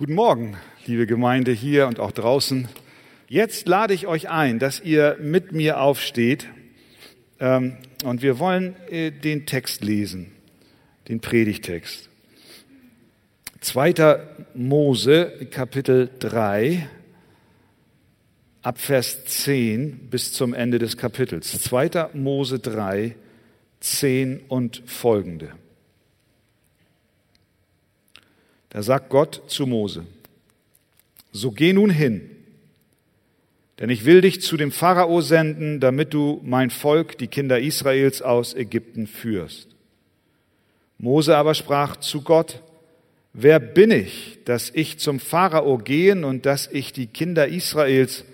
Guten Morgen, liebe Gemeinde hier und auch draußen. Jetzt lade ich euch ein, dass ihr mit mir aufsteht ähm, und wir wollen äh, den Text lesen, den Predigtext. 2. Mose, Kapitel 3, ab Vers 10 bis zum Ende des Kapitels. 2. Mose 3, 10 und folgende. Da sagt Gott zu Mose, so geh nun hin, denn ich will dich zu dem Pharao senden, damit du mein Volk, die Kinder Israels, aus Ägypten führst. Mose aber sprach zu Gott, wer bin ich, dass ich zum Pharao gehen und dass ich die Kinder Israels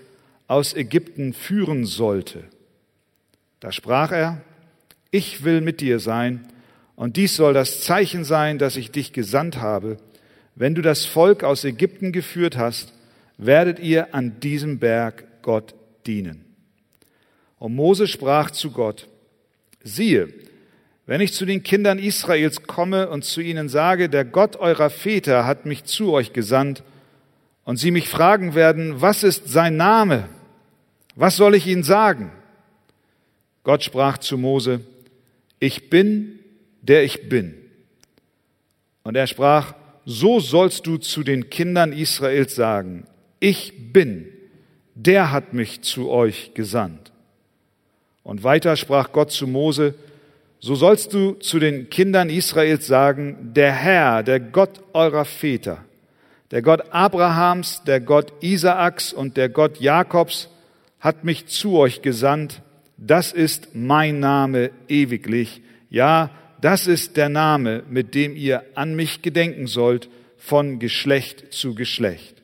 aus Ägypten führen sollte? Da sprach er, ich will mit dir sein, und dies soll das Zeichen sein, dass ich dich gesandt habe, wenn du das Volk aus Ägypten geführt hast, werdet ihr an diesem Berg Gott dienen. Und Mose sprach zu Gott, siehe, wenn ich zu den Kindern Israels komme und zu ihnen sage, der Gott eurer Väter hat mich zu euch gesandt, und sie mich fragen werden, was ist sein Name? Was soll ich ihnen sagen? Gott sprach zu Mose, ich bin, der ich bin. Und er sprach, so sollst du zu den Kindern Israels sagen, ich bin, der hat mich zu euch gesandt. Und weiter sprach Gott zu Mose, so sollst du zu den Kindern Israels sagen, der Herr, der Gott eurer Väter, der Gott Abrahams, der Gott Isaaks und der Gott Jakobs hat mich zu euch gesandt, das ist mein Name ewiglich, ja, das ist der Name, mit dem ihr an mich gedenken sollt, von Geschlecht zu Geschlecht.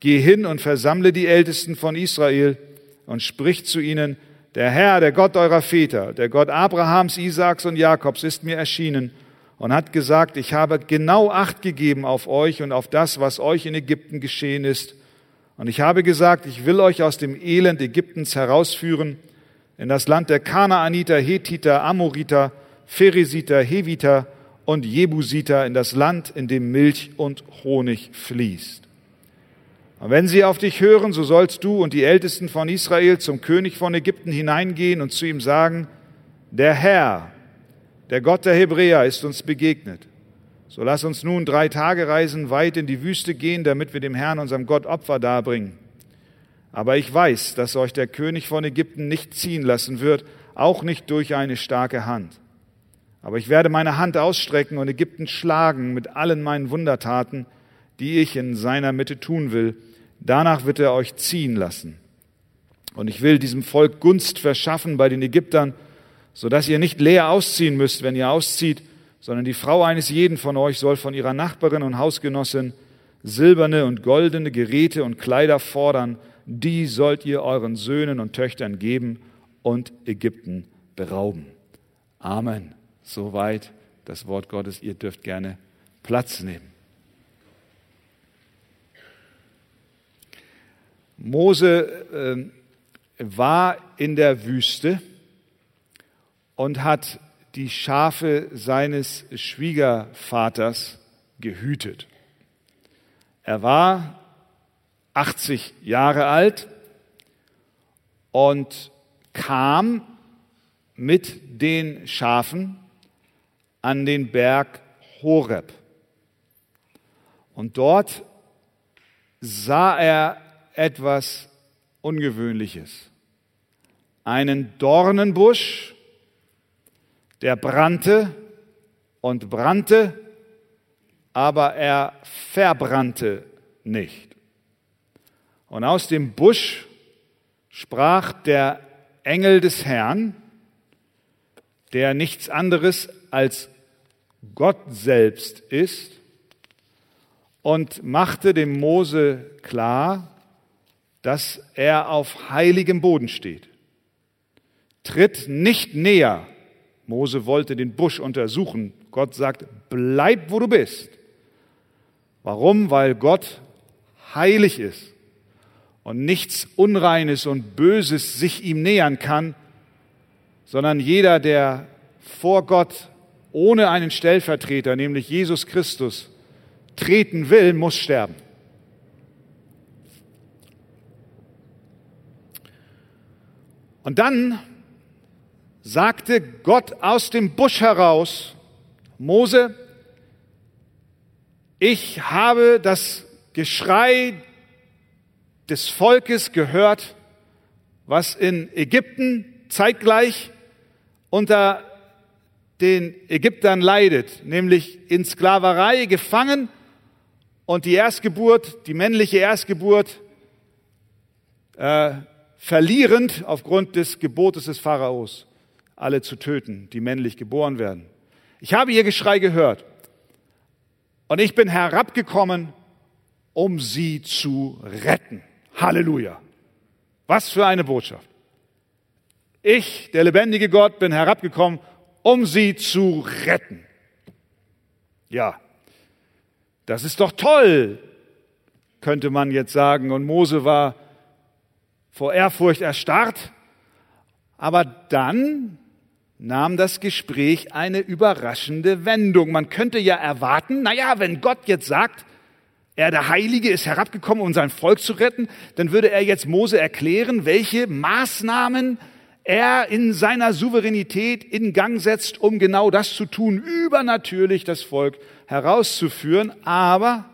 Geh hin und versammle die Ältesten von Israel und sprich zu ihnen, der Herr, der Gott eurer Väter, der Gott Abrahams, Isaaks und Jakobs ist mir erschienen und hat gesagt, ich habe genau Acht gegeben auf euch und auf das, was euch in Ägypten geschehen ist. Und ich habe gesagt, ich will euch aus dem Elend Ägyptens herausführen in das Land der Kanaaniter, Hethiter, Amoriter, Pheresiter, Heviter und Jebusiter in das Land, in dem Milch und Honig fließt. Und wenn sie auf dich hören, so sollst du und die Ältesten von Israel zum König von Ägypten hineingehen und zu ihm sagen, der Herr, der Gott der Hebräer, ist uns begegnet. So lass uns nun drei Tage reisen weit in die Wüste gehen, damit wir dem Herrn, unserem Gott, Opfer darbringen. Aber ich weiß, dass euch der König von Ägypten nicht ziehen lassen wird, auch nicht durch eine starke Hand. Aber ich werde meine Hand ausstrecken und Ägypten schlagen mit allen meinen Wundertaten, die ich in seiner Mitte tun will. Danach wird er euch ziehen lassen. Und ich will diesem Volk Gunst verschaffen bei den Ägyptern, so dass ihr nicht leer ausziehen müsst, wenn ihr auszieht, sondern die Frau eines jeden von euch soll von ihrer Nachbarin und Hausgenossin silberne und goldene Geräte und Kleider fordern, die sollt ihr euren Söhnen und Töchtern geben und Ägypten berauben. Amen. Soweit das Wort Gottes. Ihr dürft gerne Platz nehmen. Mose äh, war in der Wüste und hat die Schafe seines Schwiegervaters gehütet. Er war 80 Jahre alt und kam mit den Schafen an den Berg Horeb. Und dort sah er etwas Ungewöhnliches. Einen Dornenbusch, der brannte und brannte, aber er verbrannte nicht. Und aus dem Busch sprach der Engel des Herrn, der nichts anderes als Gott selbst ist und machte dem Mose klar, dass er auf heiligem Boden steht. Tritt nicht näher. Mose wollte den Busch untersuchen. Gott sagt, bleib, wo du bist. Warum? Weil Gott heilig ist und nichts Unreines und Böses sich ihm nähern kann, sondern jeder, der vor Gott ohne einen Stellvertreter, nämlich Jesus Christus, treten will, muss sterben. Und dann sagte Gott aus dem Busch heraus, Mose, ich habe das Geschrei des Volkes gehört, was in Ägypten zeitgleich unter den Ägyptern leidet, nämlich in Sklaverei gefangen und die Erstgeburt, die männliche Erstgeburt, äh, verlierend aufgrund des Gebotes des Pharaos, alle zu töten, die männlich geboren werden. Ich habe ihr Geschrei gehört und ich bin herabgekommen, um sie zu retten. Halleluja. Was für eine Botschaft. Ich, der lebendige Gott, bin herabgekommen, um sie zu retten. Ja, das ist doch toll, könnte man jetzt sagen. Und Mose war vor Ehrfurcht erstarrt. Aber dann nahm das Gespräch eine überraschende Wendung. Man könnte ja erwarten, na ja, wenn Gott jetzt sagt, er der Heilige ist herabgekommen, um sein Volk zu retten, dann würde er jetzt Mose erklären, welche Maßnahmen er in seiner Souveränität in Gang setzt, um genau das zu tun, übernatürlich das Volk herauszuführen. Aber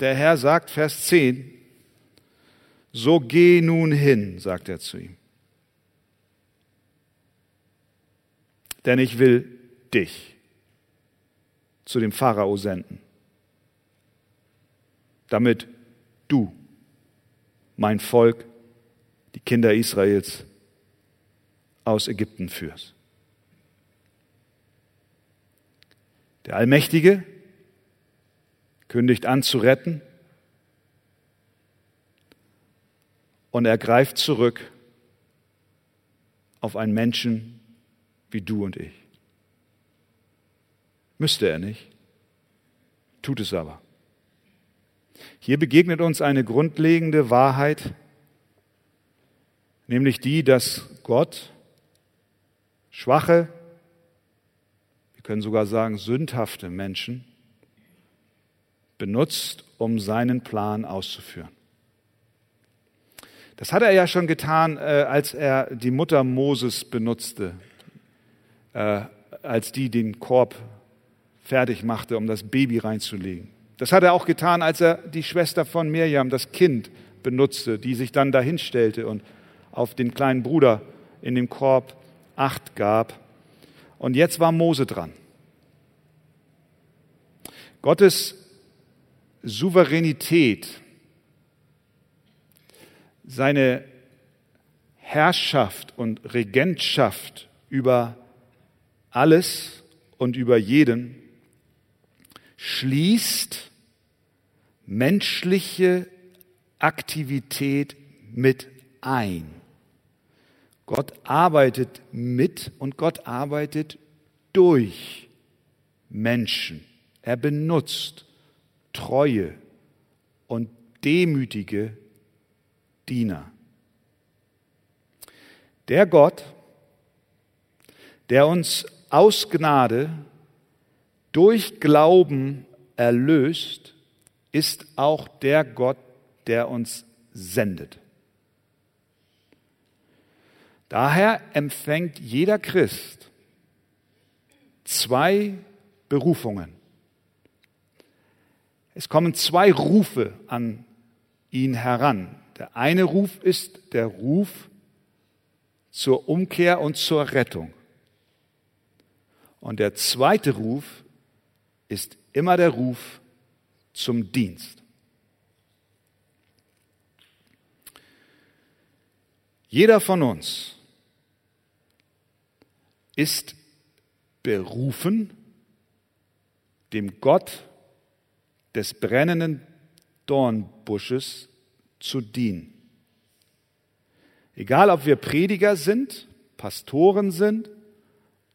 der Herr sagt, Vers 10, so geh nun hin, sagt er zu ihm. Denn ich will dich zu dem Pharao senden, damit du mein Volk, die Kinder Israels, aus Ägypten führst. Der Allmächtige kündigt an zu retten und er greift zurück auf einen Menschen wie du und ich. Müsste er nicht, tut es aber. Hier begegnet uns eine grundlegende Wahrheit, nämlich die, dass Gott schwache, wir können sogar sagen sündhafte Menschen benutzt, um seinen Plan auszuführen. Das hat er ja schon getan, äh, als er die Mutter Moses benutzte, äh, als die den Korb fertig machte, um das Baby reinzulegen. Das hat er auch getan, als er die Schwester von Mirjam, das Kind, benutzte, die sich dann dahin stellte und auf den kleinen Bruder in dem Korb Acht gab. Und jetzt war Mose dran. Gottes Souveränität, seine Herrschaft und Regentschaft über alles und über jeden schließt menschliche Aktivität mit ein. Gott arbeitet mit und Gott arbeitet durch Menschen. Er benutzt treue und demütige Diener. Der Gott, der uns aus Gnade durch Glauben erlöst, ist auch der Gott, der uns sendet. Daher empfängt jeder Christ zwei Berufungen. Es kommen zwei Rufe an ihn heran. Der eine Ruf ist der Ruf zur Umkehr und zur Rettung. Und der zweite Ruf ist immer der Ruf zum Dienst. Jeder von uns ist berufen, dem Gott des brennenden Dornbusches zu dienen. Egal, ob wir Prediger sind, Pastoren sind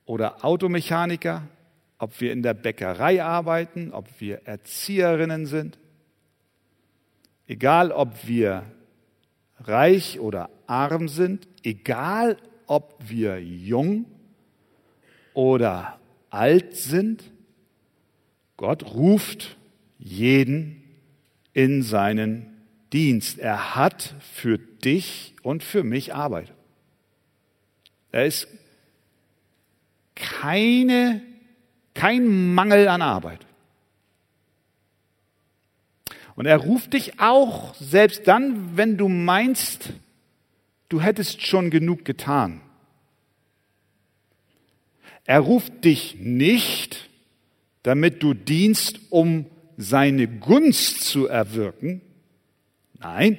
oder Automechaniker, ob wir in der Bäckerei arbeiten, ob wir Erzieherinnen sind, egal, ob wir reich oder arm sind, egal, ob wir jung oder alt sind, Gott ruft jeden in seinen Dienst. Er hat für dich und für mich Arbeit. Er ist keine, kein Mangel an Arbeit. Und er ruft dich auch, selbst dann, wenn du meinst, du hättest schon genug getan. Er ruft dich nicht, damit du dienst, um seine Gunst zu erwirken. Nein,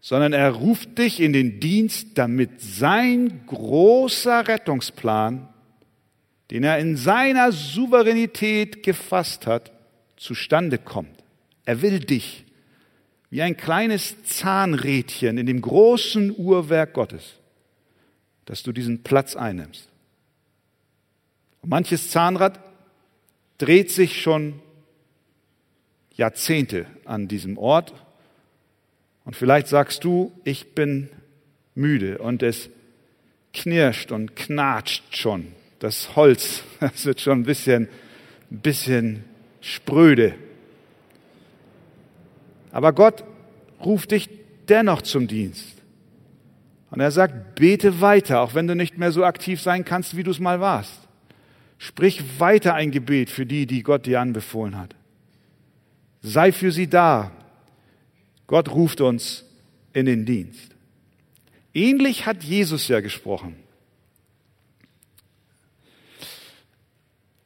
sondern er ruft dich in den Dienst, damit sein großer Rettungsplan, den er in seiner Souveränität gefasst hat, zustande kommt. Er will dich wie ein kleines Zahnrädchen in dem großen Uhrwerk Gottes, dass du diesen Platz einnimmst. Manches Zahnrad dreht sich schon Jahrzehnte an diesem Ort. Und vielleicht sagst du, ich bin müde und es knirscht und knatscht schon. Das Holz, das wird schon ein bisschen, ein bisschen spröde. Aber Gott ruft dich dennoch zum Dienst. Und er sagt, bete weiter, auch wenn du nicht mehr so aktiv sein kannst, wie du es mal warst. Sprich weiter ein Gebet für die, die Gott dir anbefohlen hat. Sei für sie da. Gott ruft uns in den Dienst. Ähnlich hat Jesus ja gesprochen.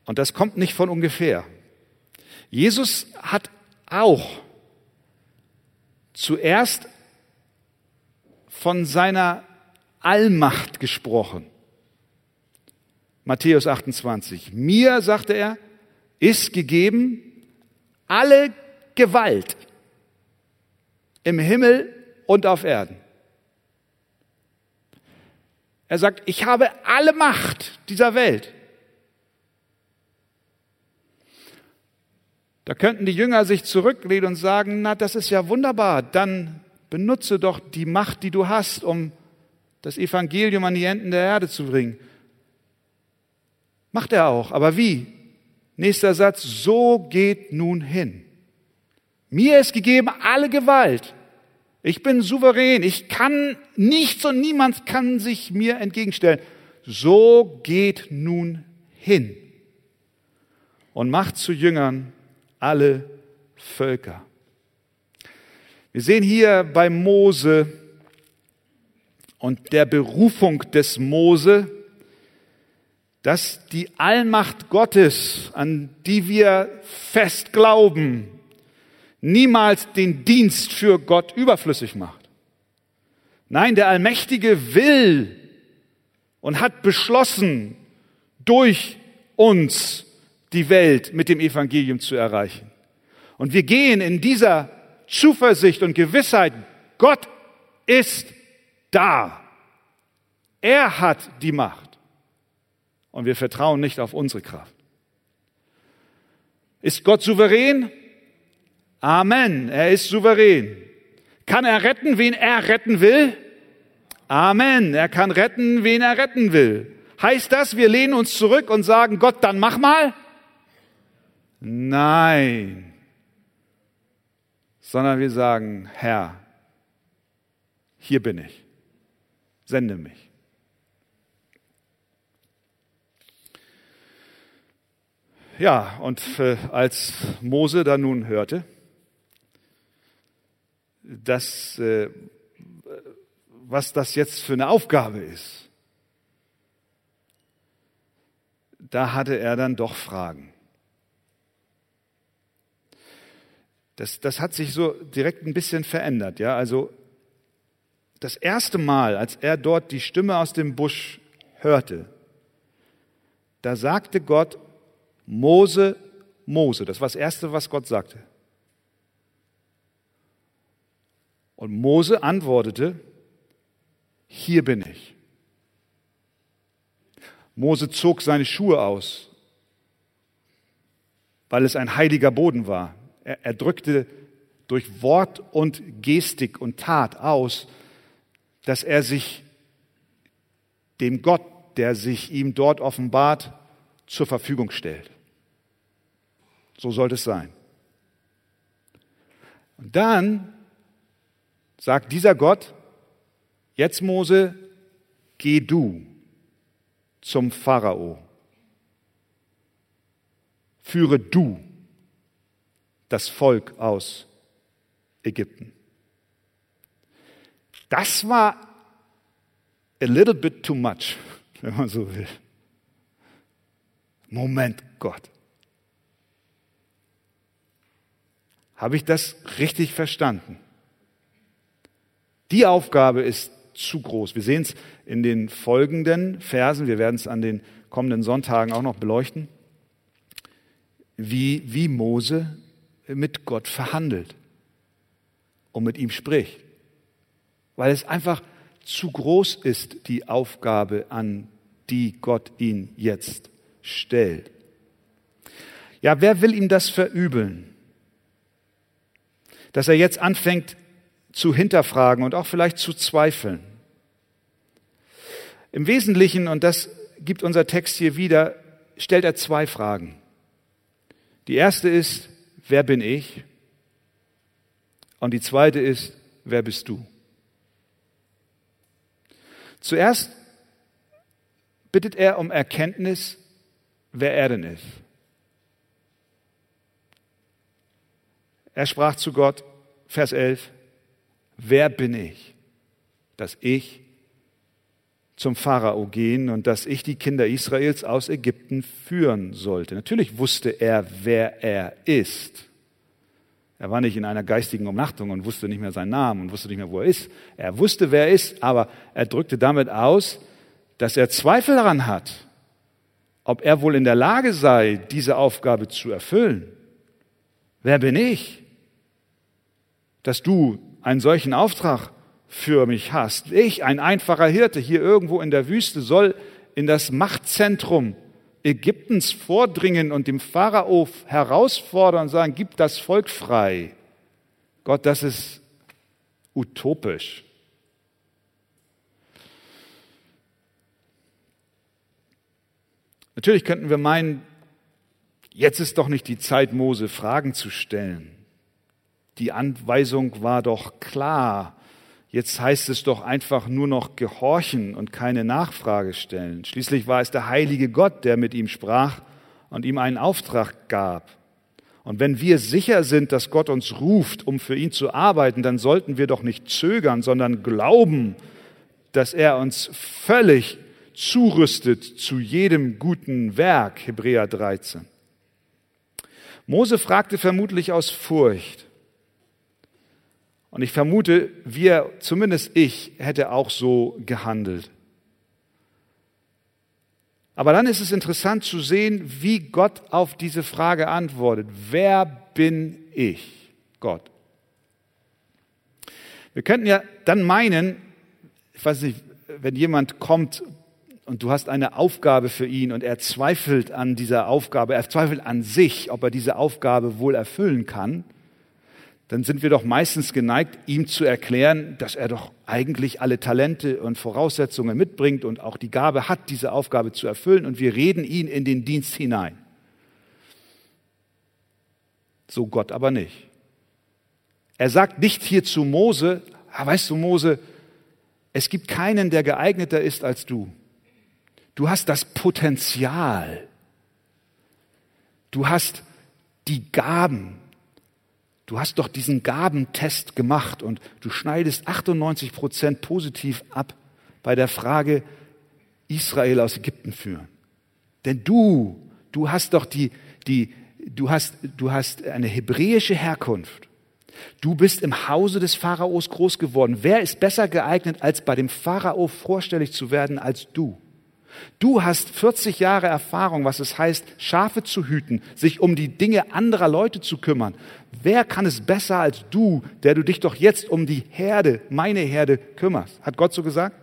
Und das kommt nicht von ungefähr. Jesus hat auch zuerst von seiner Allmacht gesprochen. Matthäus 28. Mir, sagte er, ist gegeben alle Gewalt im Himmel und auf Erden. Er sagt, ich habe alle Macht dieser Welt. Da könnten die Jünger sich zurücklehnen und sagen, na, das ist ja wunderbar, dann benutze doch die Macht, die du hast, um das Evangelium an die Enden der Erde zu bringen. Macht er auch, aber wie? Nächster Satz, so geht nun hin. Mir ist gegeben alle Gewalt. Ich bin souverän. Ich kann nichts und niemand kann sich mir entgegenstellen. So geht nun hin und macht zu Jüngern alle Völker. Wir sehen hier bei Mose und der Berufung des Mose, dass die Allmacht Gottes, an die wir fest glauben, niemals den Dienst für Gott überflüssig macht. Nein, der Allmächtige will und hat beschlossen, durch uns die Welt mit dem Evangelium zu erreichen. Und wir gehen in dieser Zuversicht und Gewissheit, Gott ist da. Er hat die Macht. Und wir vertrauen nicht auf unsere Kraft. Ist Gott souverän? Amen. Er ist souverän. Kann er retten, wen er retten will? Amen. Er kann retten, wen er retten will. Heißt das, wir lehnen uns zurück und sagen, Gott, dann mach mal? Nein. Sondern wir sagen, Herr, hier bin ich. Sende mich. Ja, und äh, als Mose da nun hörte, dass, äh, was das jetzt für eine Aufgabe ist, da hatte er dann doch Fragen. Das, das hat sich so direkt ein bisschen verändert. Ja, also das erste Mal, als er dort die Stimme aus dem Busch hörte, da sagte Gott, Mose, Mose. Das war das Erste, was Gott sagte. Und Mose antwortete, hier bin ich. Mose zog seine Schuhe aus, weil es ein heiliger Boden war. Er, er drückte durch Wort und Gestik und Tat aus, dass er sich dem Gott, der sich ihm dort offenbart, zur Verfügung stellt. So sollte es sein. Und dann sagt dieser Gott, jetzt Mose, geh du zum Pharao. Führe du das Volk aus Ägypten. Das war a little bit too much, wenn man so will. Moment, Gott. Habe ich das richtig verstanden? Die Aufgabe ist zu groß. Wir sehen es in den folgenden Versen, wir werden es an den kommenden Sonntagen auch noch beleuchten, wie, wie Mose mit Gott verhandelt und mit ihm spricht. Weil es einfach zu groß ist, die Aufgabe, an die Gott ihn jetzt stellt. Ja, wer will ihm das verübeln? Dass er jetzt anfängt zu hinterfragen und auch vielleicht zu zweifeln. Im Wesentlichen, und das gibt unser Text hier wieder, stellt er zwei Fragen. Die erste ist, wer bin ich? Und die zweite ist, wer bist du? Zuerst bittet er um Erkenntnis, wer er denn ist. Er sprach zu Gott, Vers 11, wer bin ich, dass ich zum Pharao gehen und dass ich die Kinder Israels aus Ägypten führen sollte. Natürlich wusste er, wer er ist. Er war nicht in einer geistigen Umnachtung und wusste nicht mehr seinen Namen und wusste nicht mehr, wo er ist. Er wusste, wer er ist, aber er drückte damit aus, dass er Zweifel daran hat, ob er wohl in der Lage sei, diese Aufgabe zu erfüllen. Wer bin ich, dass du einen solchen Auftrag für mich hast. Ich, ein einfacher Hirte hier irgendwo in der Wüste, soll in das Machtzentrum Ägyptens vordringen und dem Pharao herausfordern und sagen, gib das Volk frei. Gott, das ist utopisch. Natürlich könnten wir meinen, jetzt ist doch nicht die Zeit, Mose Fragen zu stellen. Die Anweisung war doch klar. Jetzt heißt es doch einfach nur noch gehorchen und keine Nachfrage stellen. Schließlich war es der heilige Gott, der mit ihm sprach und ihm einen Auftrag gab. Und wenn wir sicher sind, dass Gott uns ruft, um für ihn zu arbeiten, dann sollten wir doch nicht zögern, sondern glauben, dass er uns völlig zurüstet zu jedem guten Werk, Hebräer 13. Mose fragte vermutlich aus Furcht, und ich vermute, wir, zumindest ich, hätte auch so gehandelt. Aber dann ist es interessant zu sehen, wie Gott auf diese Frage antwortet. Wer bin ich? Gott. Wir könnten ja dann meinen, ich weiß nicht, wenn jemand kommt und du hast eine Aufgabe für ihn und er zweifelt an dieser Aufgabe, er zweifelt an sich, ob er diese Aufgabe wohl erfüllen kann, dann sind wir doch meistens geneigt, ihm zu erklären, dass er doch eigentlich alle Talente und Voraussetzungen mitbringt und auch die Gabe hat, diese Aufgabe zu erfüllen, und wir reden ihn in den Dienst hinein. So Gott aber nicht. Er sagt nicht hier zu Mose, ah, weißt du Mose, es gibt keinen, der geeigneter ist als du. Du hast das Potenzial. Du hast die Gaben, Du hast doch diesen Gabentest gemacht und du schneidest 98 Prozent positiv ab bei der Frage, Israel aus Ägypten führen. Denn du, du hast doch die, die, du hast, du hast eine hebräische Herkunft. Du bist im Hause des Pharaos groß geworden. Wer ist besser geeignet, als bei dem Pharao vorstellig zu werden als du? Du hast 40 Jahre Erfahrung, was es heißt, Schafe zu hüten, sich um die Dinge anderer Leute zu kümmern. Wer kann es besser als du, der du dich doch jetzt um die Herde, meine Herde, kümmerst? Hat Gott so gesagt?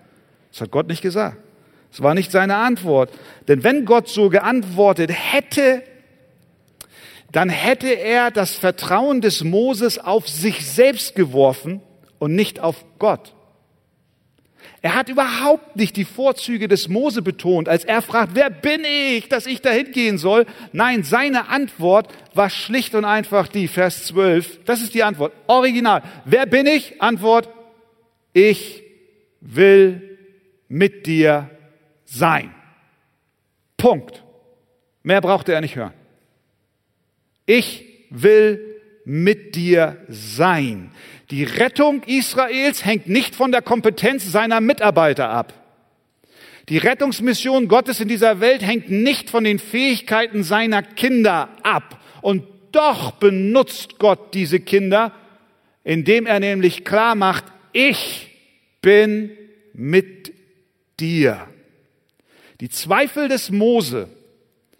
Das hat Gott nicht gesagt. Es war nicht seine Antwort. Denn wenn Gott so geantwortet hätte, dann hätte er das Vertrauen des Moses auf sich selbst geworfen und nicht auf Gott. Er hat überhaupt nicht die Vorzüge des Mose betont, als er fragt, wer bin ich, dass ich dahin gehen soll? Nein, seine Antwort war schlicht und einfach die, Vers 12. Das ist die Antwort. Original. Wer bin ich? Antwort, ich will mit dir sein. Punkt. Mehr brauchte er nicht hören. Ich will mit dir sein. Die Rettung Israels hängt nicht von der Kompetenz seiner Mitarbeiter ab. Die Rettungsmission Gottes in dieser Welt hängt nicht von den Fähigkeiten seiner Kinder ab. Und doch benutzt Gott diese Kinder, indem er nämlich klar macht, ich bin mit dir. Die Zweifel des Mose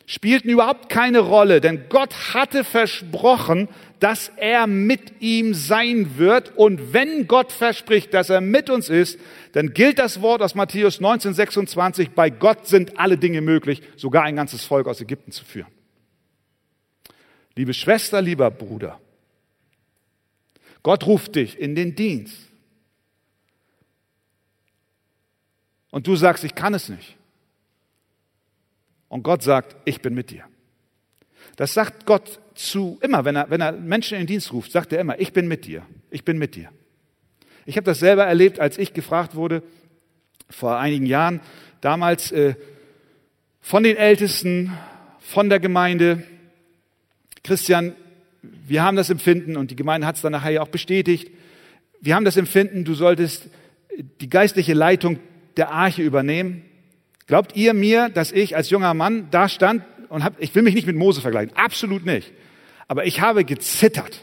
spielten überhaupt keine Rolle, denn Gott hatte versprochen, dass er mit ihm sein wird. Und wenn Gott verspricht, dass er mit uns ist, dann gilt das Wort aus Matthäus 19, 26, bei Gott sind alle Dinge möglich, sogar ein ganzes Volk aus Ägypten zu führen. Liebe Schwester, lieber Bruder, Gott ruft dich in den Dienst. Und du sagst, ich kann es nicht. Und Gott sagt, ich bin mit dir. Das sagt Gott zu immer, wenn er, wenn er Menschen in den Dienst ruft, sagt er immer, ich bin mit dir, ich bin mit dir. Ich habe das selber erlebt, als ich gefragt wurde, vor einigen Jahren, damals äh, von den Ältesten, von der Gemeinde, Christian, wir haben das Empfinden und die Gemeinde hat es dann nachher ja auch bestätigt, wir haben das Empfinden, du solltest die geistliche Leitung der Arche übernehmen. Glaubt ihr mir, dass ich als junger Mann da stand und hab, ich will mich nicht mit Mose vergleichen, absolut nicht. Aber ich habe gezittert.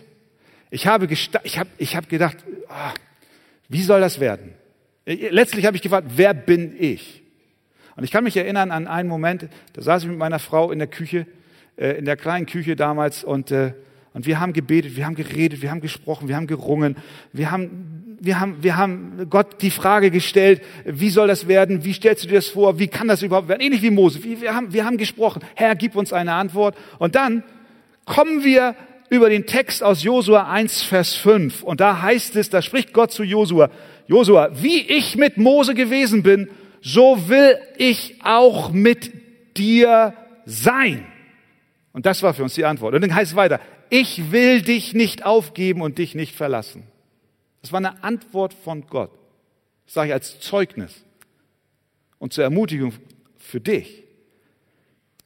Ich habe, ich habe, ich habe gedacht, oh, wie soll das werden? Letztlich habe ich gefragt, wer bin ich? Und ich kann mich erinnern an einen Moment, da saß ich mit meiner Frau in der Küche, äh, in der kleinen Küche damals und, äh, und wir haben gebetet, wir haben geredet, wir haben gesprochen, wir haben gerungen, wir haben wir haben, wir haben Gott die Frage gestellt, wie soll das werden? Wie stellst du dir das vor? Wie kann das überhaupt werden? Ähnlich wie Mose. Wir haben, wir haben gesprochen. Herr, gib uns eine Antwort. Und dann kommen wir über den Text aus Josua 1, Vers 5. Und da heißt es, da spricht Gott zu Josua. Josua, wie ich mit Mose gewesen bin, so will ich auch mit dir sein. Und das war für uns die Antwort. Und dann heißt es weiter, ich will dich nicht aufgeben und dich nicht verlassen. Das war eine Antwort von Gott. Das sage ich als Zeugnis und zur Ermutigung für dich,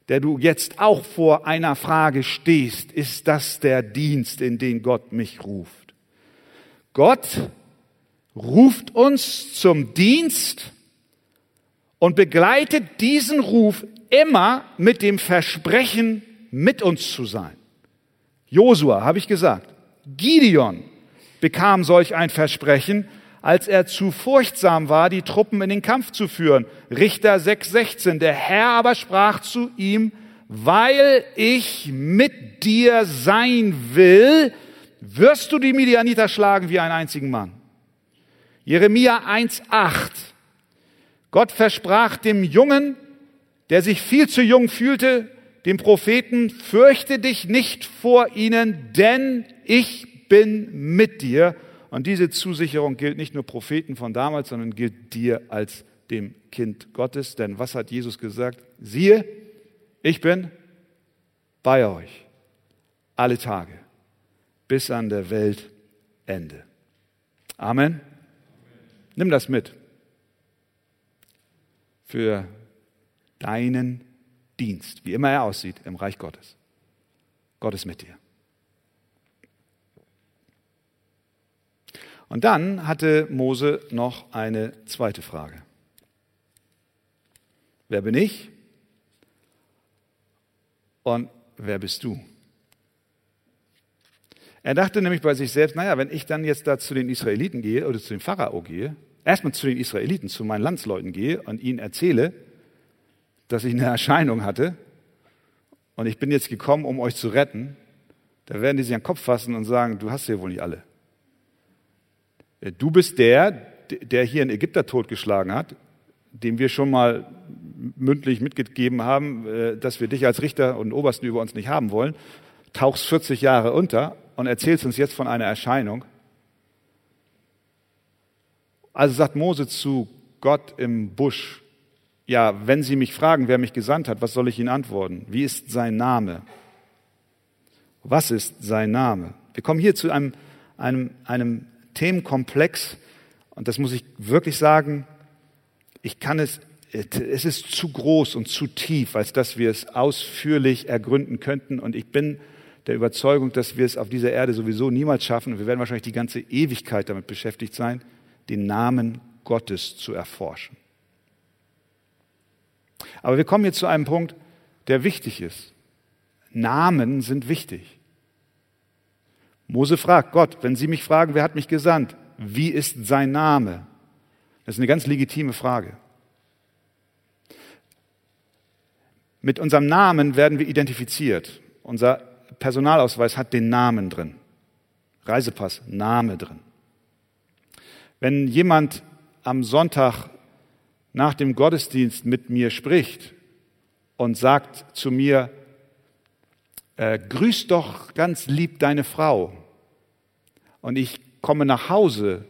der du jetzt auch vor einer Frage stehst, ist das der Dienst, in den Gott mich ruft? Gott ruft uns zum Dienst und begleitet diesen Ruf immer mit dem Versprechen, mit uns zu sein. Josua, habe ich gesagt. Gideon, bekam solch ein Versprechen, als er zu furchtsam war, die Truppen in den Kampf zu führen. Richter 6,16. Der Herr aber sprach zu ihm, weil ich mit dir sein will, wirst du die Midianiter schlagen wie einen einzigen Mann. Jeremia 1,8. Gott versprach dem Jungen, der sich viel zu jung fühlte, dem Propheten, fürchte dich nicht vor ihnen, denn ich bin mit dir. Und diese Zusicherung gilt nicht nur Propheten von damals, sondern gilt dir als dem Kind Gottes. Denn was hat Jesus gesagt? Siehe, ich bin bei euch alle Tage bis an der Weltende. Amen. Nimm das mit für deinen Dienst, wie immer er aussieht im Reich Gottes. Gott ist mit dir. Und dann hatte Mose noch eine zweite Frage. Wer bin ich? Und wer bist du? Er dachte nämlich bei sich selbst, naja, wenn ich dann jetzt da zu den Israeliten gehe oder zu dem Pharao gehe, erstmal zu den Israeliten, zu meinen Landsleuten gehe und ihnen erzähle, dass ich eine Erscheinung hatte und ich bin jetzt gekommen, um euch zu retten, da werden die sich an den Kopf fassen und sagen, du hast sie wohl nicht alle. Äh, du bist der, der hier einen Ägypter totgeschlagen hat, dem wir schon mal mündlich mitgegeben haben, äh, dass wir dich als Richter und Obersten über uns nicht haben wollen, tauchst 40 Jahre unter und erzählst uns jetzt von einer Erscheinung. Also sagt Mose zu Gott im Busch, ja, wenn Sie mich fragen, wer mich gesandt hat, was soll ich Ihnen antworten? Wie ist sein Name? Was ist sein Name? Wir kommen hier zu einem, einem, einem Themenkomplex, und das muss ich wirklich sagen, ich kann es, es ist zu groß und zu tief, als dass wir es ausführlich ergründen könnten. Und ich bin der Überzeugung, dass wir es auf dieser Erde sowieso niemals schaffen. Und wir werden wahrscheinlich die ganze Ewigkeit damit beschäftigt sein, den Namen Gottes zu erforschen. Aber wir kommen jetzt zu einem Punkt, der wichtig ist. Namen sind wichtig. Mose fragt Gott, wenn Sie mich fragen, wer hat mich gesandt? Wie ist sein Name? Das ist eine ganz legitime Frage. Mit unserem Namen werden wir identifiziert. Unser Personalausweis hat den Namen drin. Reisepass, Name drin. Wenn jemand am Sonntag nach dem Gottesdienst mit mir spricht und sagt zu mir, äh, grüß doch ganz lieb deine Frau. Und ich komme nach Hause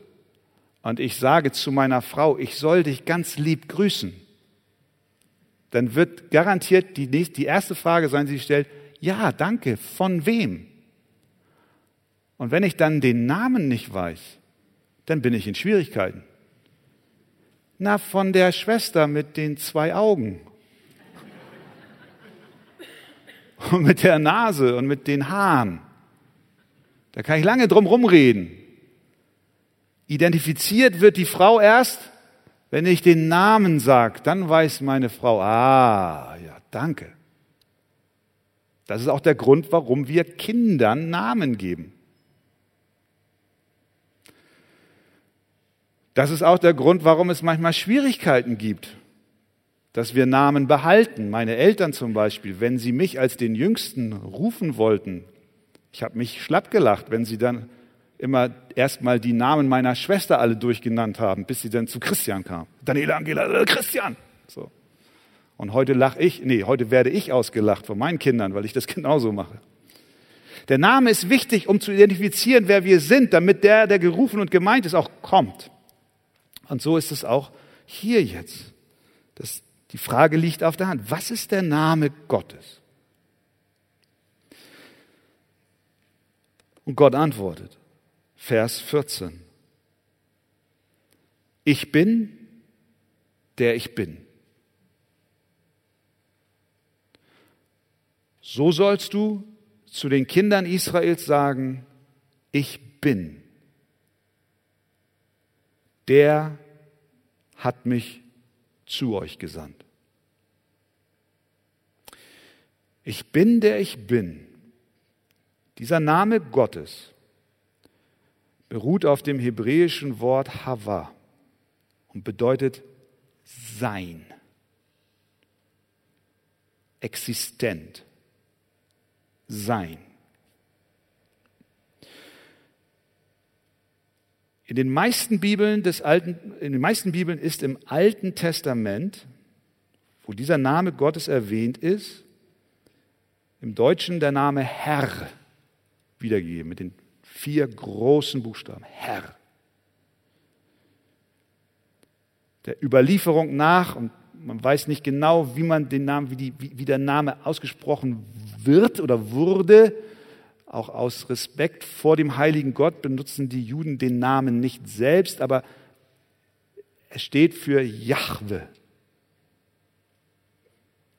und ich sage zu meiner Frau, ich soll dich ganz lieb grüßen. Dann wird garantiert die, nächste, die erste Frage sein, die sie stellt, ja, danke, von wem? Und wenn ich dann den Namen nicht weiß, dann bin ich in Schwierigkeiten. Na, von der Schwester mit den zwei Augen. Und mit der Nase und mit den Haaren. Da kann ich lange drum rumreden. Identifiziert wird die Frau erst, wenn ich den Namen sage. Dann weiß meine Frau, ah, ja, danke. Das ist auch der Grund, warum wir Kindern Namen geben. Das ist auch der Grund, warum es manchmal Schwierigkeiten gibt, dass wir Namen behalten. Meine Eltern zum Beispiel, wenn sie mich als den Jüngsten rufen wollten, ich habe mich schlapp gelacht, wenn sie dann immer erstmal die Namen meiner Schwester alle durchgenannt haben, bis sie dann zu Christian kam. Daniela, Angela, äh, Christian. So. Und heute lache ich, nee, heute werde ich ausgelacht von meinen Kindern, weil ich das genauso mache. Der Name ist wichtig, um zu identifizieren, wer wir sind, damit der, der gerufen und gemeint ist, auch kommt. Und so ist es auch hier jetzt. Das, die Frage liegt auf der Hand. Was ist der Name Gottes? Und Gott antwortet. Vers 14. Ich bin, der ich bin. So sollst du zu den Kindern Israels sagen, ich bin der hat mich zu euch gesandt. Ich bin, der ich bin. Dieser Name Gottes beruht auf dem hebräischen Wort Hava und bedeutet sein, existent, sein. In den meisten Bibeln des Alten, in den meisten Bibeln ist im Alten Testament, wo dieser Name Gottes erwähnt ist, im Deutschen der Name Herr wiedergegeben mit den vier großen Buchstaben. Herr. Der Überlieferung nach, und man weiß nicht genau, wie man den Namen, wie, die, wie, wie der Name ausgesprochen wird oder wurde, auch aus Respekt vor dem heiligen Gott benutzen die Juden den Namen nicht selbst, aber er steht für Jahwe.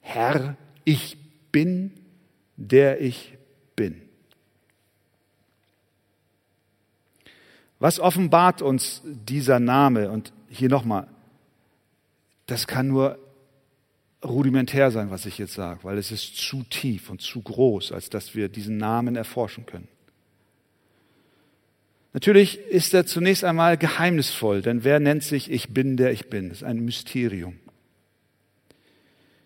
Herr, ich bin, der ich bin. Was offenbart uns dieser Name? Und hier nochmal, das kann nur rudimentär sein, was ich jetzt sage, weil es ist zu tief und zu groß, als dass wir diesen Namen erforschen können. Natürlich ist er zunächst einmal geheimnisvoll, denn wer nennt sich Ich bin, der ich bin? Das ist ein Mysterium.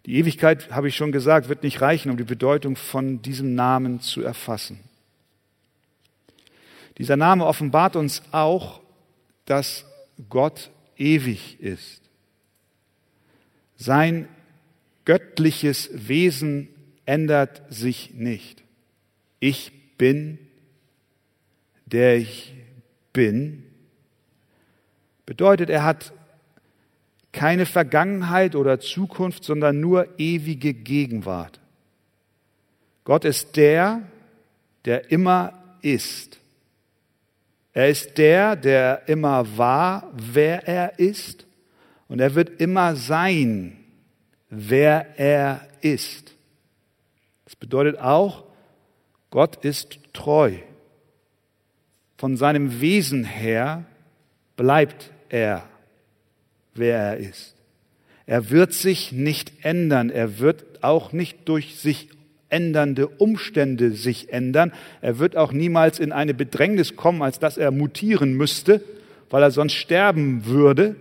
Die Ewigkeit, habe ich schon gesagt, wird nicht reichen, um die Bedeutung von diesem Namen zu erfassen. Dieser Name offenbart uns auch, dass Gott ewig ist. Sein göttliches Wesen ändert sich nicht. Ich bin, der ich bin, bedeutet, er hat keine Vergangenheit oder Zukunft, sondern nur ewige Gegenwart. Gott ist der, der immer ist. Er ist der, der immer war, wer er ist. Und er wird immer sein, wer er ist. Das bedeutet auch, Gott ist treu. Von seinem Wesen her bleibt er, wer er ist. Er wird sich nicht ändern. Er wird auch nicht durch sich ändernde Umstände sich ändern. Er wird auch niemals in eine Bedrängnis kommen, als dass er mutieren müsste, weil er sonst sterben würde.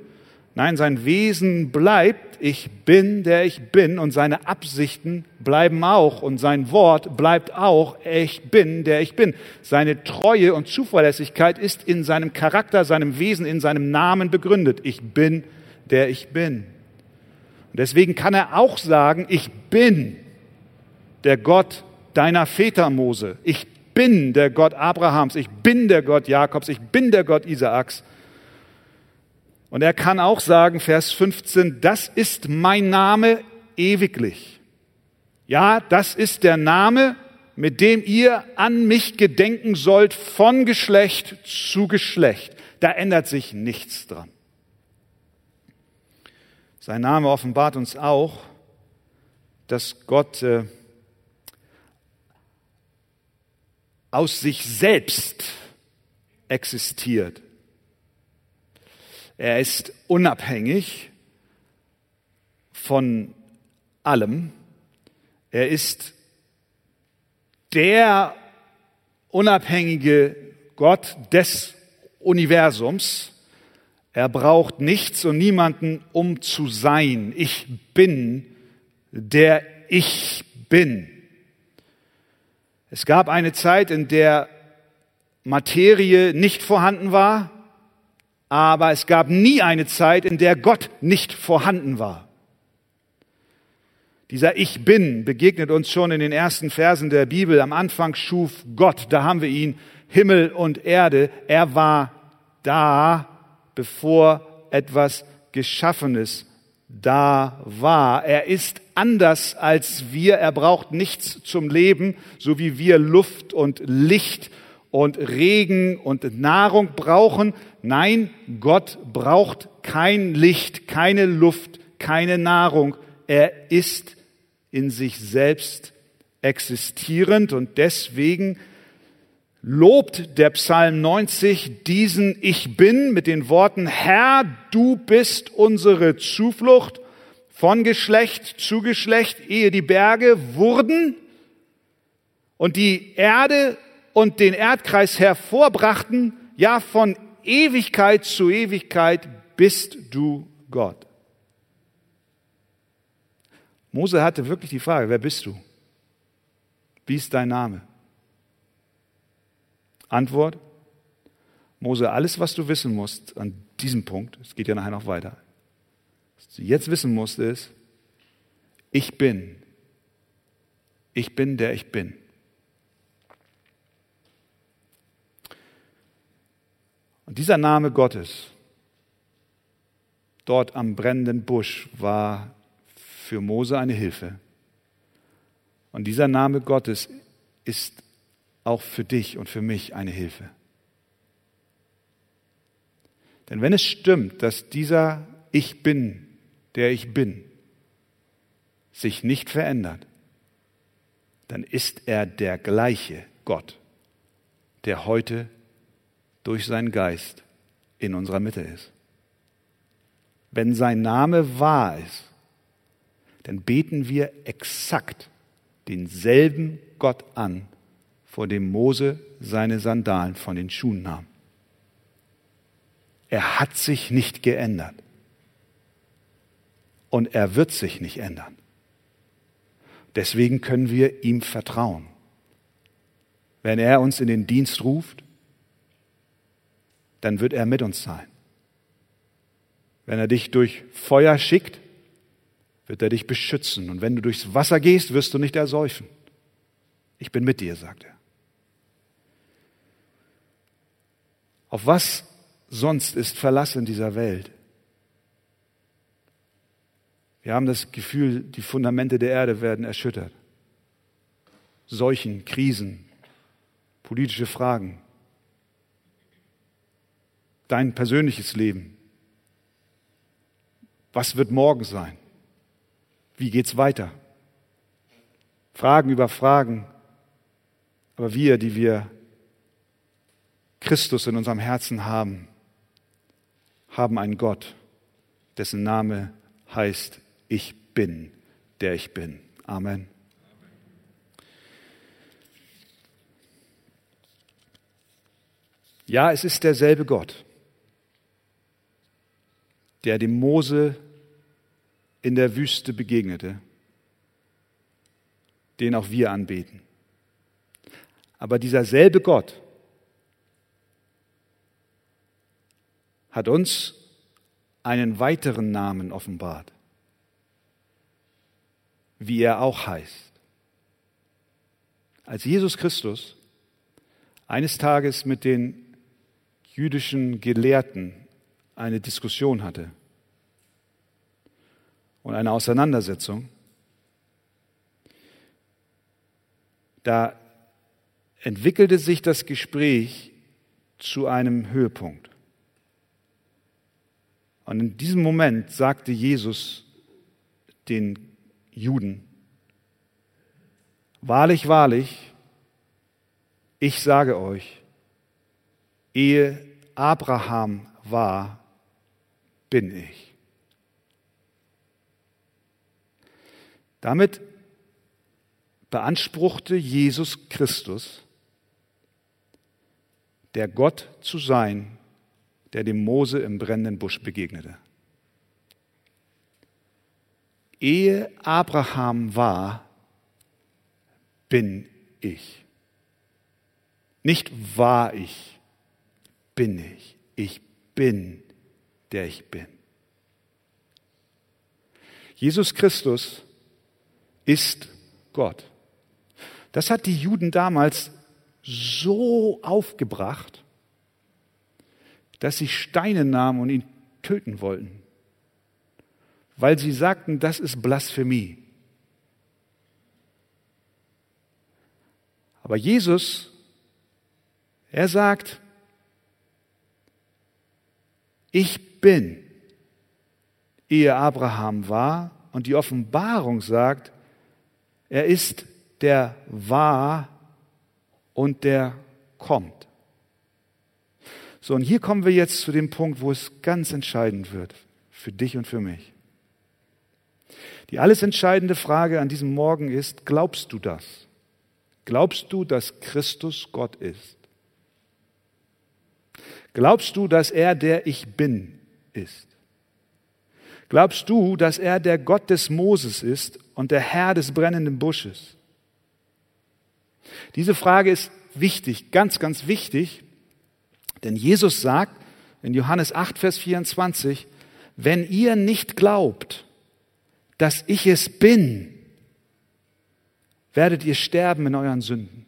Nein, sein Wesen bleibt, ich bin, der ich bin, und seine Absichten bleiben auch, und sein Wort bleibt auch, ich bin, der ich bin. Seine Treue und Zuverlässigkeit ist in seinem Charakter, seinem Wesen, in seinem Namen begründet. Ich bin, der ich bin. Und deswegen kann er auch sagen, ich bin der Gott deiner Väter Mose. Ich bin der Gott Abrahams, ich bin der Gott Jakobs, ich bin der Gott Isaaks. Und er kann auch sagen, Vers 15, das ist mein Name ewiglich. Ja, das ist der Name, mit dem ihr an mich gedenken sollt von Geschlecht zu Geschlecht. Da ändert sich nichts dran. Sein Name offenbart uns auch, dass Gott äh, aus sich selbst existiert. Er ist unabhängig von allem. Er ist der unabhängige Gott des Universums. Er braucht nichts und niemanden, um zu sein. Ich bin der Ich bin. Es gab eine Zeit, in der Materie nicht vorhanden war, aber es gab nie eine Zeit, in der Gott nicht vorhanden war. Dieser Ich bin begegnet uns schon in den ersten Versen der Bibel. Am Anfang schuf Gott, da haben wir ihn, Himmel und Erde. Er war da, bevor etwas Geschaffenes da war. Er ist anders als wir. Er braucht nichts zum Leben, so wie wir Luft und Licht und Regen und Nahrung brauchen. Nein, Gott braucht kein Licht, keine Luft, keine Nahrung. Er ist in sich selbst existierend und deswegen lobt der Psalm 90 diesen Ich bin mit den Worten, Herr, du bist unsere Zuflucht von Geschlecht zu Geschlecht, ehe die Berge wurden und die Erde und den Erdkreis hervorbrachten, ja von Ewigkeit zu Ewigkeit bist du Gott. Mose hatte wirklich die Frage, wer bist du? Wie ist dein Name? Antwort, Mose, alles, was du wissen musst an diesem Punkt, es geht ja nachher noch weiter, was du jetzt wissen musst, ist, ich bin, ich bin der ich bin. Und dieser Name Gottes dort am brennenden Busch war für Mose eine Hilfe. Und dieser Name Gottes ist auch für dich und für mich eine Hilfe. Denn wenn es stimmt, dass dieser Ich bin, der ich bin, sich nicht verändert, dann ist er der gleiche Gott, der heute durch seinen Geist in unserer Mitte ist. Wenn sein Name wahr ist, dann beten wir exakt denselben Gott an, vor dem Mose seine Sandalen von den Schuhen nahm. Er hat sich nicht geändert. Und er wird sich nicht ändern. Deswegen können wir ihm vertrauen. Wenn er uns in den Dienst ruft, dann wird er mit uns sein. Wenn er dich durch Feuer schickt, wird er dich beschützen. Und wenn du durchs Wasser gehst, wirst du nicht ersäufen. Ich bin mit dir, sagt er. Auf was sonst ist Verlass in dieser Welt? Wir haben das Gefühl, die Fundamente der Erde werden erschüttert. Seuchen, Krisen, politische Fragen, dein persönliches Leben. Was wird morgen sein? Wie geht's weiter? Fragen über Fragen. Aber wir, die wir Christus in unserem Herzen haben, haben einen Gott, dessen Name heißt, ich bin, der ich bin. Amen. Ja, es ist derselbe Gott, der dem Mose in der Wüste begegnete, den auch wir anbeten. Aber dieser selbe Gott hat uns einen weiteren Namen offenbart, wie er auch heißt. Als Jesus Christus eines Tages mit den jüdischen Gelehrten eine Diskussion hatte und eine Auseinandersetzung, da entwickelte sich das Gespräch zu einem Höhepunkt. Und in diesem Moment sagte Jesus den Juden, Wahrlich, wahrlich, ich sage euch, ehe Abraham war, bin ich. Damit beanspruchte Jesus Christus, der Gott zu sein, der dem Mose im brennenden Busch begegnete. Ehe Abraham war, bin ich. Nicht war ich, bin ich. Ich bin, der ich bin. Jesus Christus ist Gott. Das hat die Juden damals so aufgebracht, dass sie Steine nahmen und ihn töten wollten, weil sie sagten, das ist Blasphemie. Aber Jesus, er sagt, ich bin, ehe Abraham war, und die Offenbarung sagt, er ist der war und der kommt. So, und hier kommen wir jetzt zu dem Punkt, wo es ganz entscheidend wird, für dich und für mich. Die alles entscheidende Frage an diesem Morgen ist, glaubst du das? Glaubst du, dass Christus Gott ist? Glaubst du, dass er der Ich bin ist? Glaubst du, dass er der Gott des Moses ist und der Herr des brennenden Busches? Diese Frage ist wichtig, ganz, ganz wichtig, denn Jesus sagt in Johannes 8, Vers 24, wenn ihr nicht glaubt, dass ich es bin, werdet ihr sterben in euren Sünden.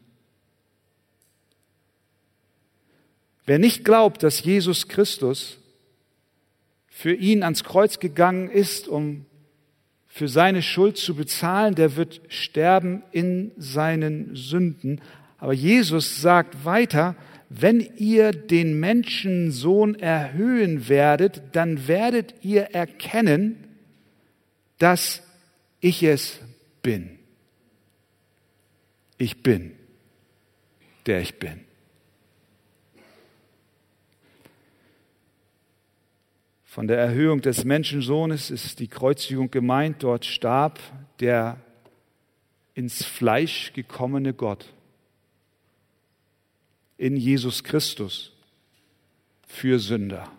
Wer nicht glaubt, dass Jesus Christus für ihn ans Kreuz gegangen ist, um für seine Schuld zu bezahlen, der wird sterben in seinen Sünden. Aber Jesus sagt weiter, wenn ihr den Menschensohn erhöhen werdet, dann werdet ihr erkennen, dass ich es bin. Ich bin, der ich bin. Von der Erhöhung des Menschensohnes ist die Kreuzigung gemeint. Dort starb der ins Fleisch gekommene Gott in Jesus Christus für Sünder.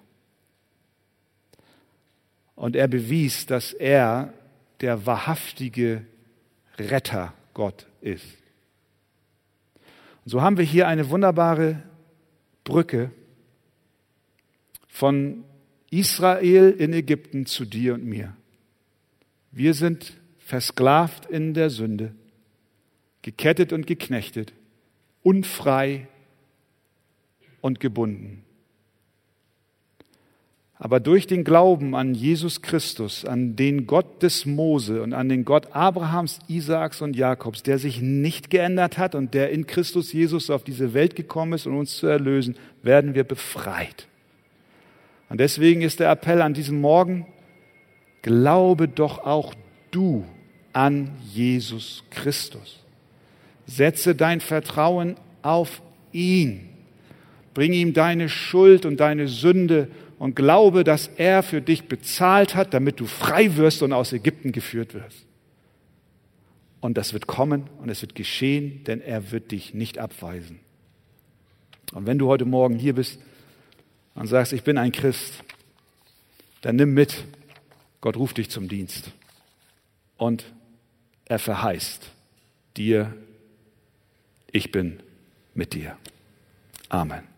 Und er bewies, dass er der wahrhaftige Retter Gott ist. Und so haben wir hier eine wunderbare Brücke von Israel in Ägypten zu dir und mir. Wir sind versklavt in der Sünde, gekettet und geknechtet, unfrei und gebunden. Aber durch den Glauben an Jesus Christus, an den Gott des Mose und an den Gott Abrahams, Isaaks und Jakobs, der sich nicht geändert hat und der in Christus Jesus auf diese Welt gekommen ist, um uns zu erlösen, werden wir befreit. Und deswegen ist der Appell an diesem Morgen, glaube doch auch du an Jesus Christus. Setze dein Vertrauen auf ihn. Bring ihm deine Schuld und deine Sünde und glaube, dass er für dich bezahlt hat, damit du frei wirst und aus Ägypten geführt wirst. Und das wird kommen und es wird geschehen, denn er wird dich nicht abweisen. Und wenn du heute Morgen hier bist und sagst, ich bin ein Christ, dann nimm mit, Gott ruft dich zum Dienst. Und er verheißt dir, ich bin mit dir. Amen.